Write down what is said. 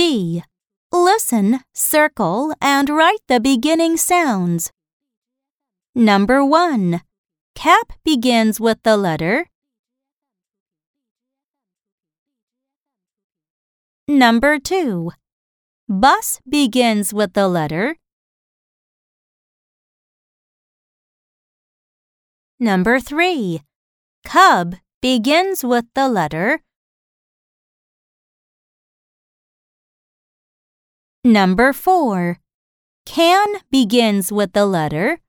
B. Listen, circle, and write the beginning sounds. Number 1. Cap begins with the letter. Number 2. Bus begins with the letter. Number 3. Cub begins with the letter. Number 4. Can begins with the letter.